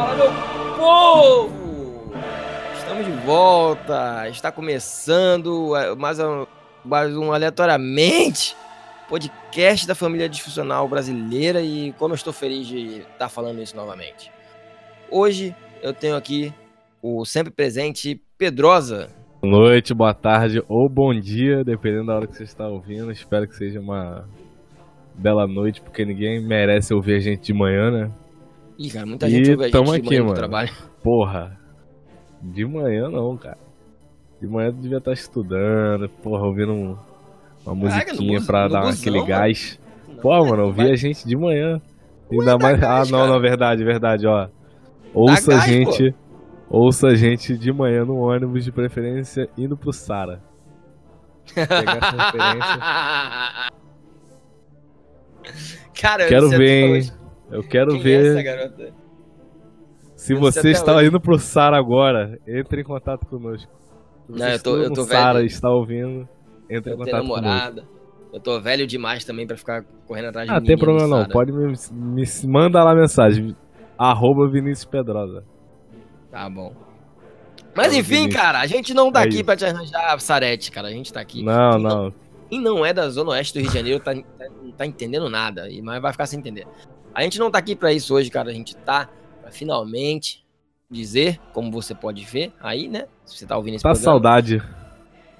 Fala, meu povo! Estamos de volta. Está começando eh, mais um, mais um aleatoriamente podcast da família disfuncional brasileira e como eu estou feliz de estar falando isso novamente. Hoje eu tenho aqui o sempre presente Pedrosa. Boa noite, boa tarde ou bom dia, dependendo da hora que você está ouvindo. Espero que seja uma bela noite, porque ninguém merece ouvir a gente de manhã, né? Ih, cara, muita gente ouve a gente de aqui, no mano. trabalho. Porra, de manhã não, cara. De manhã tu devia estar estudando, porra, ouvindo um- uma Caraca, musiquinha bus- pra no dar busão, aquele mano. gás. Pô, né? mano, Não ouvi a gente de manhã. Ainda mais. gás, ah, não, cara. não, verdade, verdade, ó. Ouça a gente. Ouça a gente de manhã no ônibus, de preferência, indo pro Sara. Pegar essa referência. Cara, Quero ver, hein? Eu quero Quem é ver. essa garota? Se Eu não você está hoje. indo pro Sara agora, entre em contato conosco. Se Não, eu tô- eu tô Sara velho. está ouvindo, entre em Eu tenho contato conosco. namorada. Eu tô velho demais também pra ficar correndo atrás de Ah, tem problema não. Sara. Pode me, me manda lá mensagem. Arroba Vinícius Pedrosa. Tá bom. Mas enfim, Vinícius. cara, a gente não tá É aqui isso. pra te arranjar sarete, cara. A gente tá aqui. Não, Quem não. Quem não é da Zona Oeste do Rio de Janeiro tá, tá- não tá entendendo nada, e- mas vai ficar sem entender. A gente não tá aqui pra isso hoje, cara. A gente tá pra finalmente dizer, como você pode ver aí, né? Se você tá ouvindo esse Tá programa, saudade.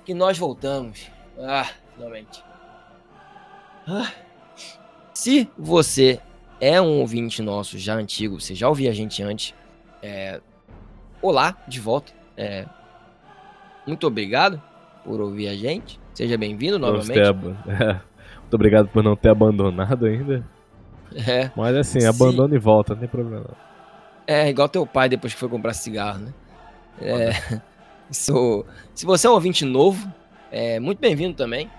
que nós voltamos. Ah, finalmente. Ah. Se você é um ouvinte nosso já antigo, você já ouvia a gente antes, é, olá, de volta. É, muito obrigado por ouvir a gente. Seja bem-vindo novamente. ab- é. Muito obrigado por não ter abandonado ainda. É, Mas assim, Sim. abandona e volta, não tem problema. é igual teu pai depois que foi comprar cigarro, né? É, isso- se você é um ouvinte novo, é muito bem-vindo também.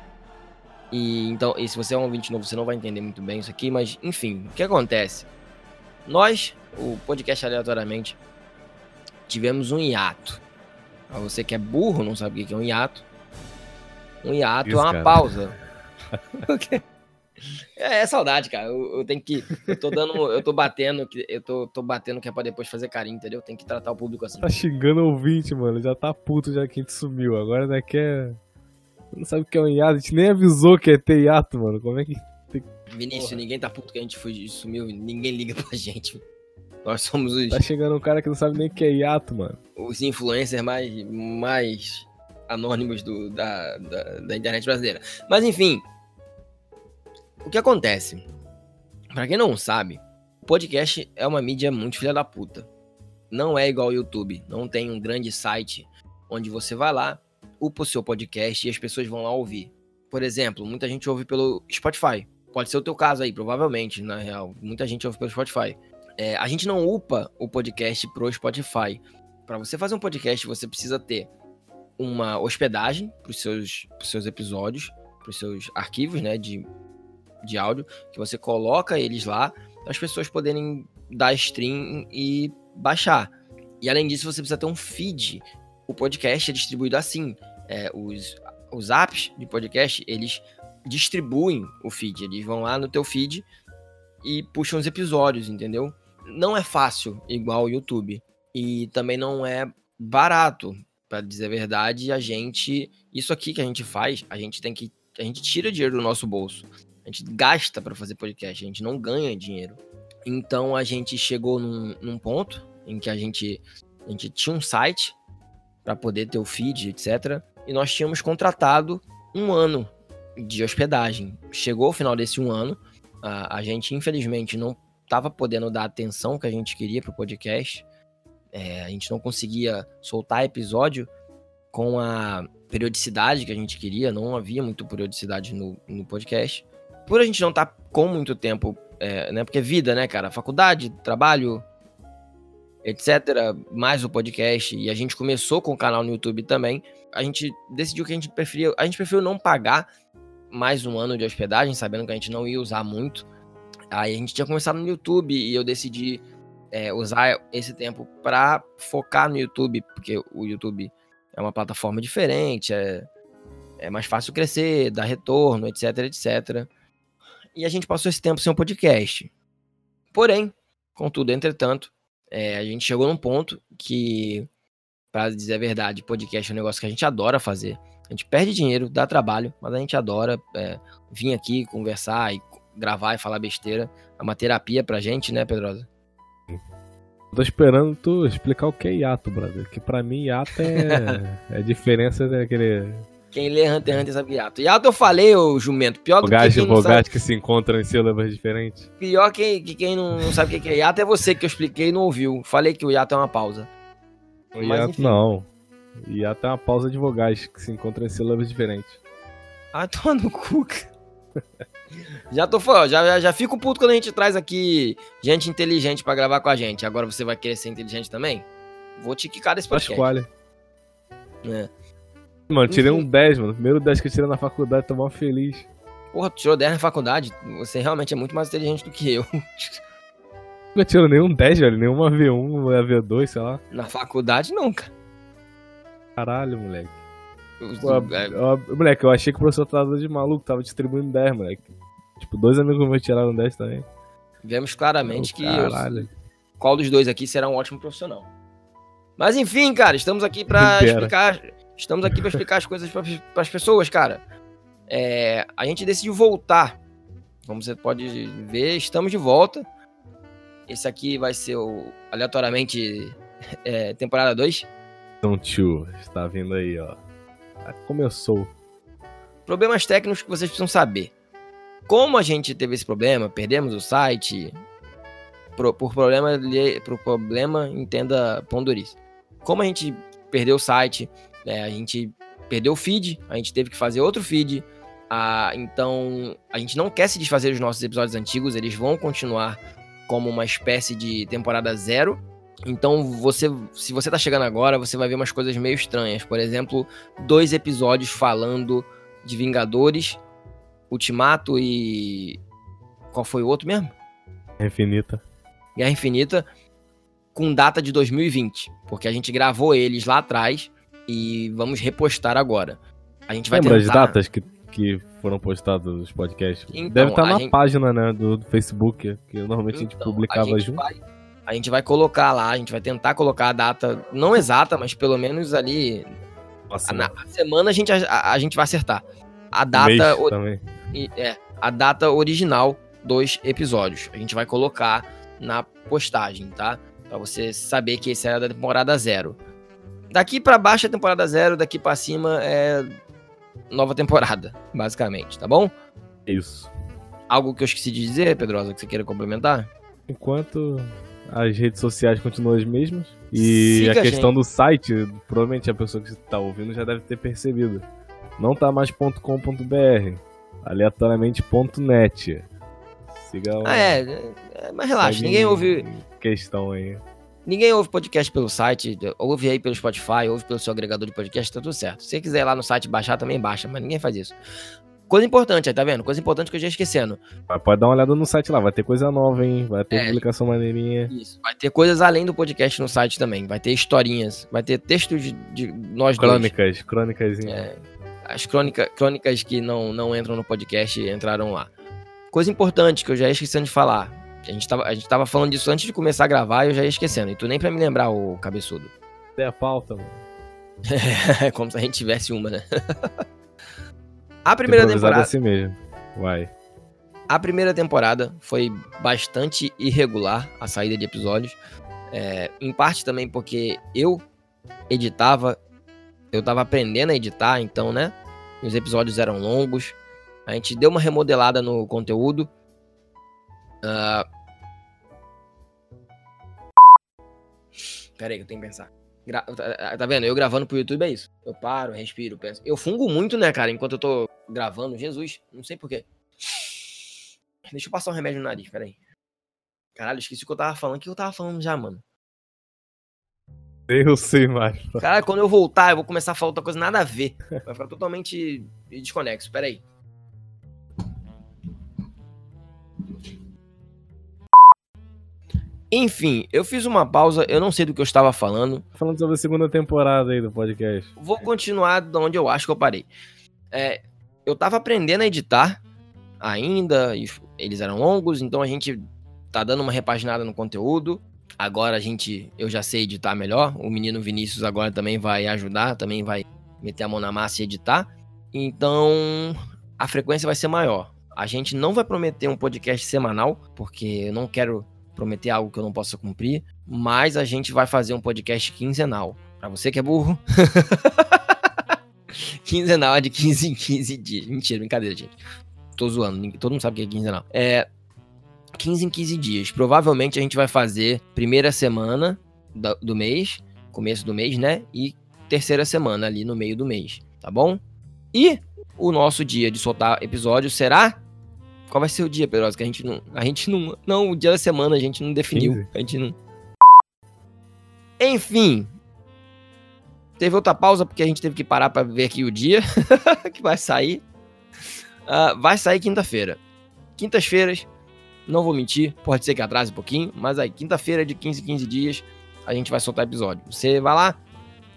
E então, e se você é um ouvinte novo, você não vai entender muito bem isso aqui, mas enfim, o que acontece? Nós, o podcast aleatoriamente, tivemos um hiato. Pra você que é burro, não sabe o que é um hiato. Um hiato Isso, é uma cara. pausa. É, é saudade, cara. Eu, eu tenho que. Eu tô dando. Eu tô batendo. que- Eu tô, tô batendo que é pra depois fazer carinho, entendeu? Tem que tratar o público assim. Tá xingando o ouvinte, mano. Já tá puto já que a gente sumiu. Agora ainda quer. Não sabe o que é um hiato. A gente nem avisou que ia ter hiato, mano. Como é que. Vinícius, Porra. ninguém tá puto que a gente foi, sumiu. Ninguém liga pra gente. Nós somos os, Tá chegando um cara que não sabe nem o que é hiato, mano. os influencers mais, mais anônimos do, da, da, da internet brasileira. Mas enfim. O que acontece? Pra quem não sabe, o podcast é uma mídia muito filha da puta. Não é igual ao YouTube. Não tem um grande site onde você vai lá, upa o seu podcast e as pessoas vão lá ouvir. Por exemplo, muita gente ouve pelo Spotify. Pode ser o teu caso aí, provavelmente, na real. Muita gente ouve pelo Spotify. É, a gente não upa o podcast pro Spotify. Para você fazer um podcast, você precisa ter uma hospedagem para os seus, pros seus episódios, para os seus arquivos né, de, de áudio, que você coloca eles lá, para as pessoas poderem dar stream e baixar. E além disso, você precisa ter um feed. O podcast é distribuído assim. É, os, os apps de podcast, eles distribuem o feed. Eles vão lá no teu feed e puxam os episódios, entendeu? Não é fácil igual o YouTube. E também não é barato. Pra dizer a verdade, a gente. Isso aqui que a gente faz, a gente tem que. A gente tira dinheiro do nosso bolso. Gente gasta pra fazer podcast, a gente não ganha dinheiro. Então a gente chegou num, num ponto em que a gente, a gente tinha um site para poder ter o feed, etc. E nós tínhamos contratado um ano de hospedagem. Chegou o final desse um ano, a, a gente infelizmente não estava podendo dar a atenção que a gente queria pro podcast. É, a gente não conseguia soltar episódio com a periodicidade que a gente queria, não havia muito periodicidade no, no podcast. Por a gente não estar com muito tempo, é, né? Porque é vida, né, cara? Faculdade, trabalho, etc. Mais o podcast. E a gente começou com o canal no YouTube também. A gente decidiu que a gente preferia. A gente preferiu não pagar mais um ano de hospedagem, sabendo que a gente não ia usar muito. Aí a gente tinha começado no YouTube e eu decidi é, usar esse tempo para focar no YouTube, porque o YouTube é uma plataforma diferente, é, é mais fácil crescer, dar retorno, etc, etc. E a gente passou esse tempo sem um podcast. Porém, contudo, entretanto, É, a gente chegou num ponto que, pra dizer a verdade, podcast é um negócio que a gente adora fazer. A gente perde dinheiro, dá trabalho, mas a gente adora é, vir aqui conversar e gravar e falar besteira. É uma terapia pra gente, né, Pedrosa? Tô esperando tu explicar o que é hiato, brother. Que pra mim hiato é, é diferença daquele. Quem lê Hunter x Hunter sabe hiato. Hiato eu falei, ô jumento. Pior do que quem não vogate sabe, que se encontram em sílabas diferentes. pior que, que quem não, sabe o que é hiato é você que eu expliquei e não ouviu. Falei que o hiato é uma pausa. O Mas, hiato enfim. não. Hiato é uma pausa de vogais que se encontram em sílabas diferentes. Ah, toma no cu. Já tô falando, já, já, já fico puto quando a gente traz aqui gente inteligente pra gravar com a gente. Agora você vai querer ser inteligente também? Vou te quicar desse podcast. escolhe. É. Mano, tirei um 10, mano. Primeiro 10 que eu tirei na faculdade, tô mal feliz. Porra, tu tirou 10 na faculdade? Você realmente é muito mais inteligente do que eu. Nunca tirou nenhum 10, velho. Nenhuma V1, uma V2, sei lá. Na faculdade, nunca. Caralho, moleque. Pô, é, eu- moleque, eu achei que o professor tava de maluco, tava distribuindo 10, moleque. Tipo, dois amigos meus tiraram 10 também. vemos claramente que eu- Caralho. qual dos dois aqui será um ótimo profissional. Mas enfim, cara, estamos aqui pra explicar. Estamos aqui pra explicar as coisas para as pessoas, cara. É, a gente decidiu voltar. Como você pode ver, estamos de volta. Esse aqui vai ser o aleatoriamente é, temporada 2. Então, tio, está vindo aí, ó. Ah, Começou. Problemas técnicos que vocês precisam saber. Como a gente teve esse problema, perdemos o site. Pro- por problema, por problema, entenda pondurice. Como a gente perdeu o site, né, a gente perdeu o feed, a gente teve que fazer outro feed. ah, então, a gente não quer se desfazer dos nossos episódios antigos, eles vão continuar como uma espécie de temporada zero. Então, você, se você tá chegando agora, você vai ver umas coisas meio estranhas. Por exemplo, dois episódios falando de Vingadores, Ultimato e. Qual foi o outro mesmo? Infinita. Guerra Infinita, com data de 2020. Porque a gente gravou eles lá atrás e vamos repostar agora. A gente vai Lembra tentar. as datas que, que foram postados os podcasts? Então, Deve estar a na gente- página, né, do, do Facebook, que normalmente a gente Então, publicava a gente junto. vai- a gente vai colocar lá, a gente vai tentar colocar a data, não exata, mas pelo menos ali. Nossa, Na na semana a gente, a, a gente vai acertar. A data. o- e- é, a data original dos episódios. A gente vai colocar na postagem, tá? Pra você saber que esse era da temporada zero. Daqui pra baixo é temporada zero, daqui pra cima é nova temporada, basicamente, tá bom? Isso. Algo que eu esqueci de dizer, Pedrosa, que você queira complementar? Enquanto as redes sociais continuam as mesmas. E Siga a a questão gente. do site, provavelmente a pessoa que está ouvindo já deve ter percebido. Não tá mais .com.br, aleatoriamente.net. Siga o Ah, é, é, mas relaxa, ninguém ouve, Questão aí. Ninguém ouve podcast pelo site, ouve aí pelo Spotify, ouve pelo seu agregador de podcast, tá tudo certo. Se você quiser ir lá no site baixar, também baixa, mas ninguém faz isso. Coisa importante aí, tá vendo? Coisa importante que eu já ia esquecendo. Mas pode dar uma olhada no site lá, vai ter coisa nova, hein? Vai ter É. publicação maneirinha. Isso. Vai ter coisas além do podcast no site também. Vai ter historinhas, vai ter textos de, de nós dois. Crônicas, crônicas. É, as crônica, crônicas que não, não entram no podcast entraram lá. Coisa importante que eu já ia esquecendo de falar. A gente, tava, a gente tava falando disso antes de começar a gravar e eu já ia esquecendo. E tu nem pra me lembrar, o cabeçudo. Tem a pauta, mano. É como se a gente tivesse uma, né? a primeira temporada. assim mesmo. Uai. A primeira temporada foi bastante irregular a saída de episódios. É, em parte também porque eu editava, eu tava aprendendo a editar, então, né? Os episódios eram longos. A gente deu uma remodelada no conteúdo. Ah, Pera aí, que eu tenho que pensar. Gra- tá- Tá vendo? Eu gravando pro YouTube é isso. Eu paro, respiro, penso. Eu fungo muito, né, cara, enquanto eu tô gravando. Jesus, não sei porquê. Deixa eu passar um remédio no nariz, peraí. Caralho, esqueci o que eu tava falando. O que eu tava falando já, mano? Eu sei mais. Caralho, quando eu voltar, eu vou começar a falar outra coisa nada a ver. Vai ficar totalmente desconexo. Peraí. Enfim, eu fiz uma pausa, eu não sei do que eu estava falando. Falando sobre a segunda temporada aí do podcast. Vou continuar de onde eu acho que eu parei. É, eu tava aprendendo a editar ainda, eles eram longos, então a gente tá dando uma repaginada no conteúdo. Agora a gente, eu já sei editar melhor. O menino Vinícius agora também vai ajudar, também vai meter a mão na massa e editar. Então, a frequência vai ser maior. A gente não vai prometer um podcast semanal, porque eu não quero prometer algo que eu não possa cumprir, mas a gente vai fazer um podcast quinzenal. Para você que é burro. quinzenal é de 15 em 15 dias. Mentira, brincadeira, gente. Tô zoando, todo mundo sabe o que é quinzenal. É 15 em 15 dias. Provavelmente a gente vai fazer primeira semana do mês, começo do mês, né? E terceira semana ali no meio do mês, tá bom? E o nosso dia de soltar episódio será qual vai ser o dia, Pedrosa? Que a gente não. A gente não. Não, o dia da semana a gente não definiu. 15. A gente não. Enfim. Teve outra pausa porque a gente teve que parar para ver aqui o dia que vai sair. Uh, vai sair quinta-feira. Quintas-feiras, não vou mentir, pode ser que atrase um pouquinho, mas aí, quinta-feira de 15 15 dias, a gente vai soltar episódio. Você vai lá,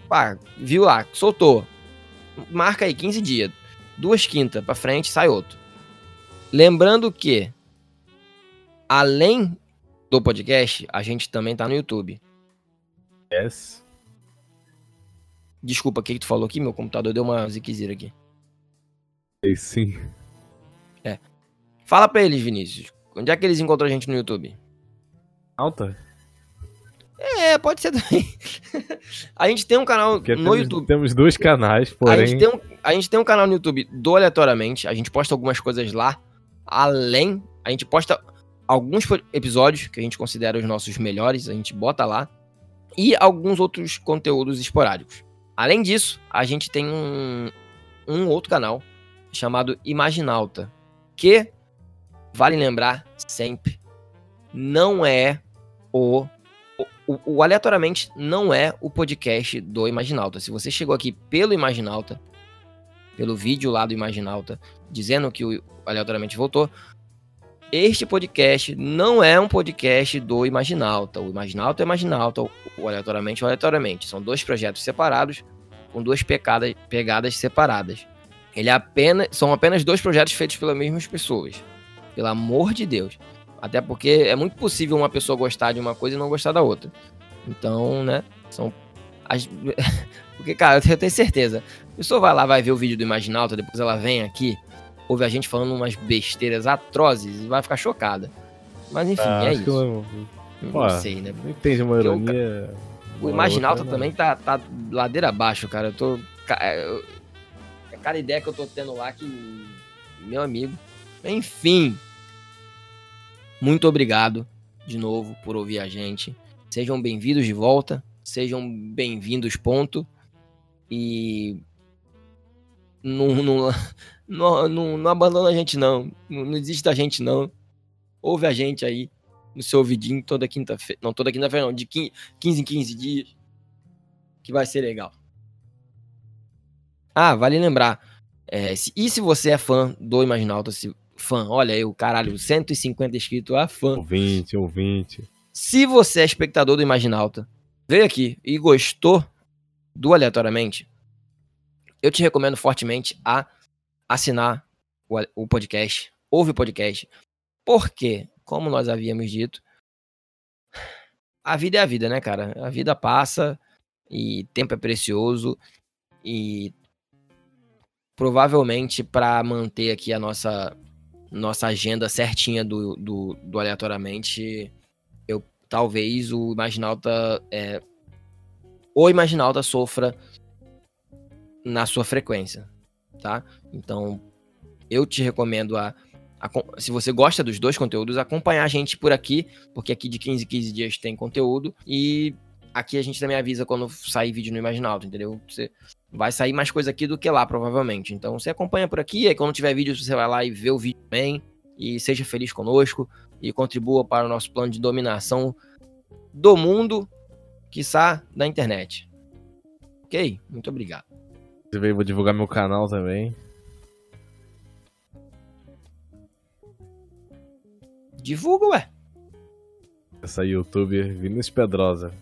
pá, viu lá, soltou. Marca aí 15 dias. Duas quintas pra frente, sai outro. Lembrando que, além do podcast, a gente também tá no YouTube. Yes. Desculpa, o que, que tu falou aqui? Meu computador deu uma ziquezira aqui. É sim. É. Fala pra eles, Vinícius. Onde é que eles encontram a gente no YouTube? Alta? É, pode ser também. a gente tem um canal Porque no temos, YouTube. Temos dois canais, porém. A gente, tem um, a gente tem um canal no YouTube do Aleatoriamente. A gente posta algumas coisas lá. Além, a gente posta alguns episódios que a gente considera os nossos melhores. A gente bota lá. E alguns outros conteúdos esporádicos. Além disso, a gente tem um, um outro canal chamado Imaginalta. Que, vale lembrar sempre, não é o o, o, Aleatoriamente não é o podcast do Imaginalta. Se você chegou aqui pelo Imaginalta, pelo vídeo lá do Imaginalta, dizendo que o Aleatoriamente voltou, este podcast não é um podcast do Imaginalta. O Imaginalta é Imaginalta, o Aleatoriamente é Aleatoriamente. São dois projetos separados, com duas pegadas, pegadas separadas. Ele é apenas, são apenas dois projetos feitos pelas mesmas pessoas. Pelo amor de Deus. Até porque é muito possível uma pessoa gostar de uma coisa e não gostar da outra. Então, né? São. As... porque, cara, eu tenho certeza. A pessoa vai lá, vai ver o vídeo do Imaginalta, depois ela vem aqui, ouve a gente falando umas besteiras atrozes e vai ficar chocada. Mas enfim, ah, é isso. Eu... Pô, não sei, né? Não entende uma ironia. O, o Imaginalta outra, também tá, tá ladeira abaixo, cara. Eu tô. É cada ideia que eu tô tendo lá que. Meu amigo. Enfim. Muito obrigado de novo por ouvir a gente. Sejam bem-vindos de volta. Sejam bem-vindos, ponto. E. Não, não, não, não, não abandona a gente, não. não. Não desiste da gente, não. Ouve a gente aí no seu ouvidinho toda quinta-feira. Não, toda quinta-feira, não. De 15, 15 em 15 dias. Que vai ser legal. Ah, vale lembrar. É, se, e se você é fã do Imaginalta, se fã. Olha eu, caralho, 150 inscritos, ah, fã. Ouvinte, ouvinte. Se você é espectador do Imaginalta, veio aqui e gostou do Aleatoriamente, eu te recomendo fortemente a assinar o, o podcast, ouve o podcast, porque, como nós havíamos dito, a vida é a vida, né, cara? A vida passa e tempo é precioso e provavelmente para manter aqui a nossa nossa agenda certinha do, do, do aleatoriamente, eu talvez o Imaginalta é, o Imaginalta sofra na sua frequência, tá? Então, eu te recomendo a, a, se você gosta dos dois conteúdos, acompanhar a gente por aqui, porque aqui de 15 em 15 dias tem conteúdo e aqui a gente também avisa quando sair vídeo no Imaginalto, entendeu? Você vai sair mais coisa aqui do que lá, provavelmente. Então você acompanha por aqui, aí quando tiver vídeo, você vai lá e vê o vídeo também. E seja feliz conosco e contribua para o nosso plano de dominação do mundo, quiçá da internet. Ok? Muito obrigado. Vou divulgar meu canal também. Divulga, ué. Essa youtuber Vinícius Pedrosa.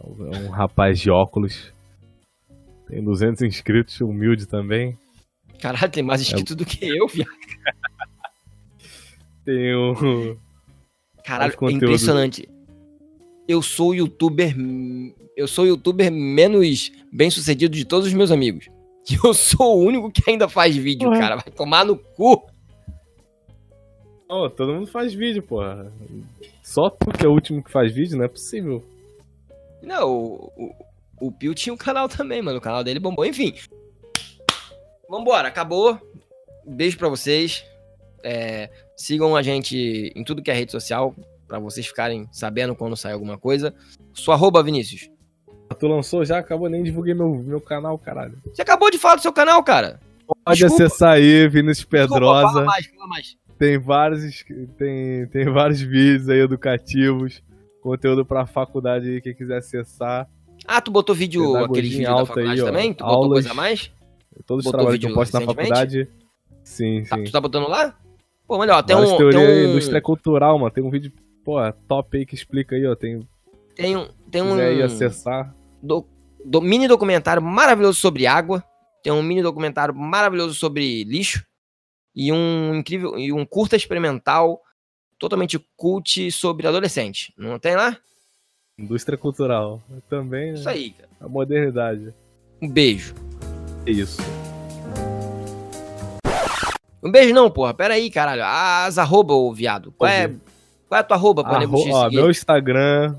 É um rapaz de óculos tem 200 inscritos, humilde também. Caralho, tem mais inscritos é... do que eu, viado. tem o. Caralho, é impressionante. Eu sou o youtuber. Eu sou o youtuber menos bem sucedido de todos os meus amigos. Que eu sou o único que ainda faz vídeo, Ué. cara. Vai tomar no cu. Ô, todo mundo faz vídeo, porra. Só porque é o último que faz vídeo, não é possível. Não, o, o, o Pio tinha um canal também, mano. O canal dele bombou. Enfim. Vambora, acabou. Beijo pra vocês. É, sigam a gente em tudo que é rede social. Pra vocês ficarem sabendo quando sai alguma coisa. Sua arroba, Vinícius. Tu lançou já? Acabou, nem divulguei meu, meu canal, caralho. Você acabou de falar do seu canal, cara. Pode Desculpa. acessar aí, Vinícius Desculpa, Pedrosa. fala mais, fala mais. Tem vários, tem, tem vários vídeos aí educativos. Conteúdo pra faculdade aí, quem quiser acessar. Ah, tu botou vídeo, aquele vídeo da alta faculdade aí, ó. também? Tu botou Aulas. coisa a mais? Todos os Botou trabalhos que eu posto na faculdade. Sim, Tá, sim. tu tá botando lá? Pô, ó, tem um, tem um, indústria cultural, mano. Tem um vídeo, pô, top aí que explica aí, ó. Tem, tem um, tem um aí acessar. do- do- mini documentário maravilhoso sobre água, tem um mini documentário maravilhoso sobre lixo e um incrível e um curta experimental totalmente cult sobre adolescente. Não tem lá? Indústria cultural. Também, Isso né? aí, cara. A modernidade. Um beijo. É isso. Um beijo não, porra. Pera aí, caralho. As arroba, ô viado. Qual é, qual é a tua arroba pra Arro- ó, meu Instagram.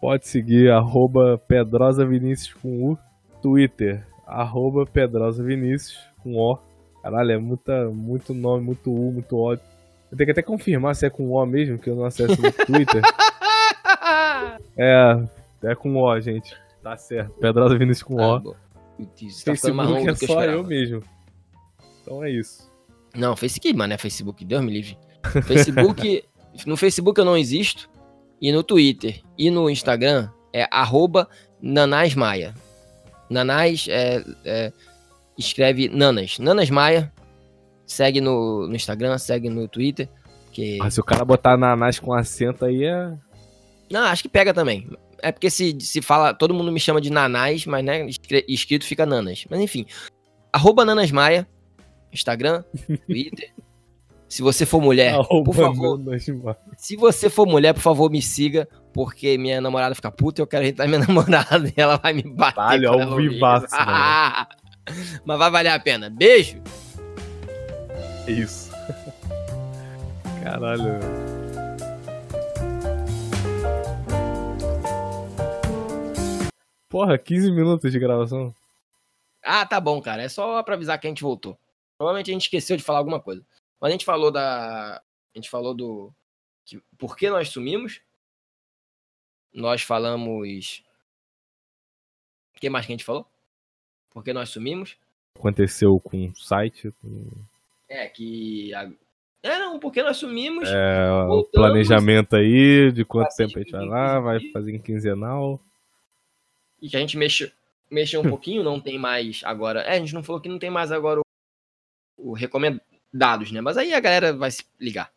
Pode seguir, arroba Pedrosa Vinícius com U. Twitter, arroba Pedrosa Vinícius com O. Caralho, é muita, muito nome, muito U, muito O. Eu tenho que até confirmar se é com O mesmo, que eu não acesso no Twitter. É, é com O, gente. Tá certo. Pedrosa Vinícius com Ah, O. Putz, tá mais Facebook longo é eu só esperava. eu mesmo. Então é isso. Não, Facebook, mano, é Facebook, Deus me livre. Facebook, no Facebook eu não existo, e no Twitter e no Instagram é arroba Nanás Maia. Nanás é, é- escreve Nanas. Nanas Maia. Segue no, no Instagram, segue no Twitter. Que... Mas se o cara botar nanás com acento aí é. Não, acho que pega também. É porque se, se fala, todo mundo me chama de Nanás, mas né, escrito fica Nanas. Mas enfim, arroba Nanas Maia, Instagram, Twitter. Se você for mulher, por favor, se você for mulher, por favor, me siga, porque minha namorada fica puta e eu quero irritar minha namorada e ela vai me bater. Quando ao ouvir vivaço. Mas vai valer a pena. Beijo! É isso. Caralho. Porra, 15 minutos de gravação. Ah, tá bom, cara. É só pra avisar que a gente voltou. Provavelmente a gente esqueceu de falar alguma coisa. Mas a gente falou da. A gente falou do. Que, por que nós sumimos? Nós falamos. O que mais que a gente falou? Por que nós sumimos? Aconteceu com o site, com É, que. A... É, não, porque nós sumimos. é, o planejamento aí, de quanto tempo a gente vai lá, vai 15 fazer em quinzenal. E que a gente mexeu, mexeu um pouquinho, não tem mais agora. É, a gente não falou que não tem mais agora o, o recomendados, né? Mas aí a galera vai se ligar.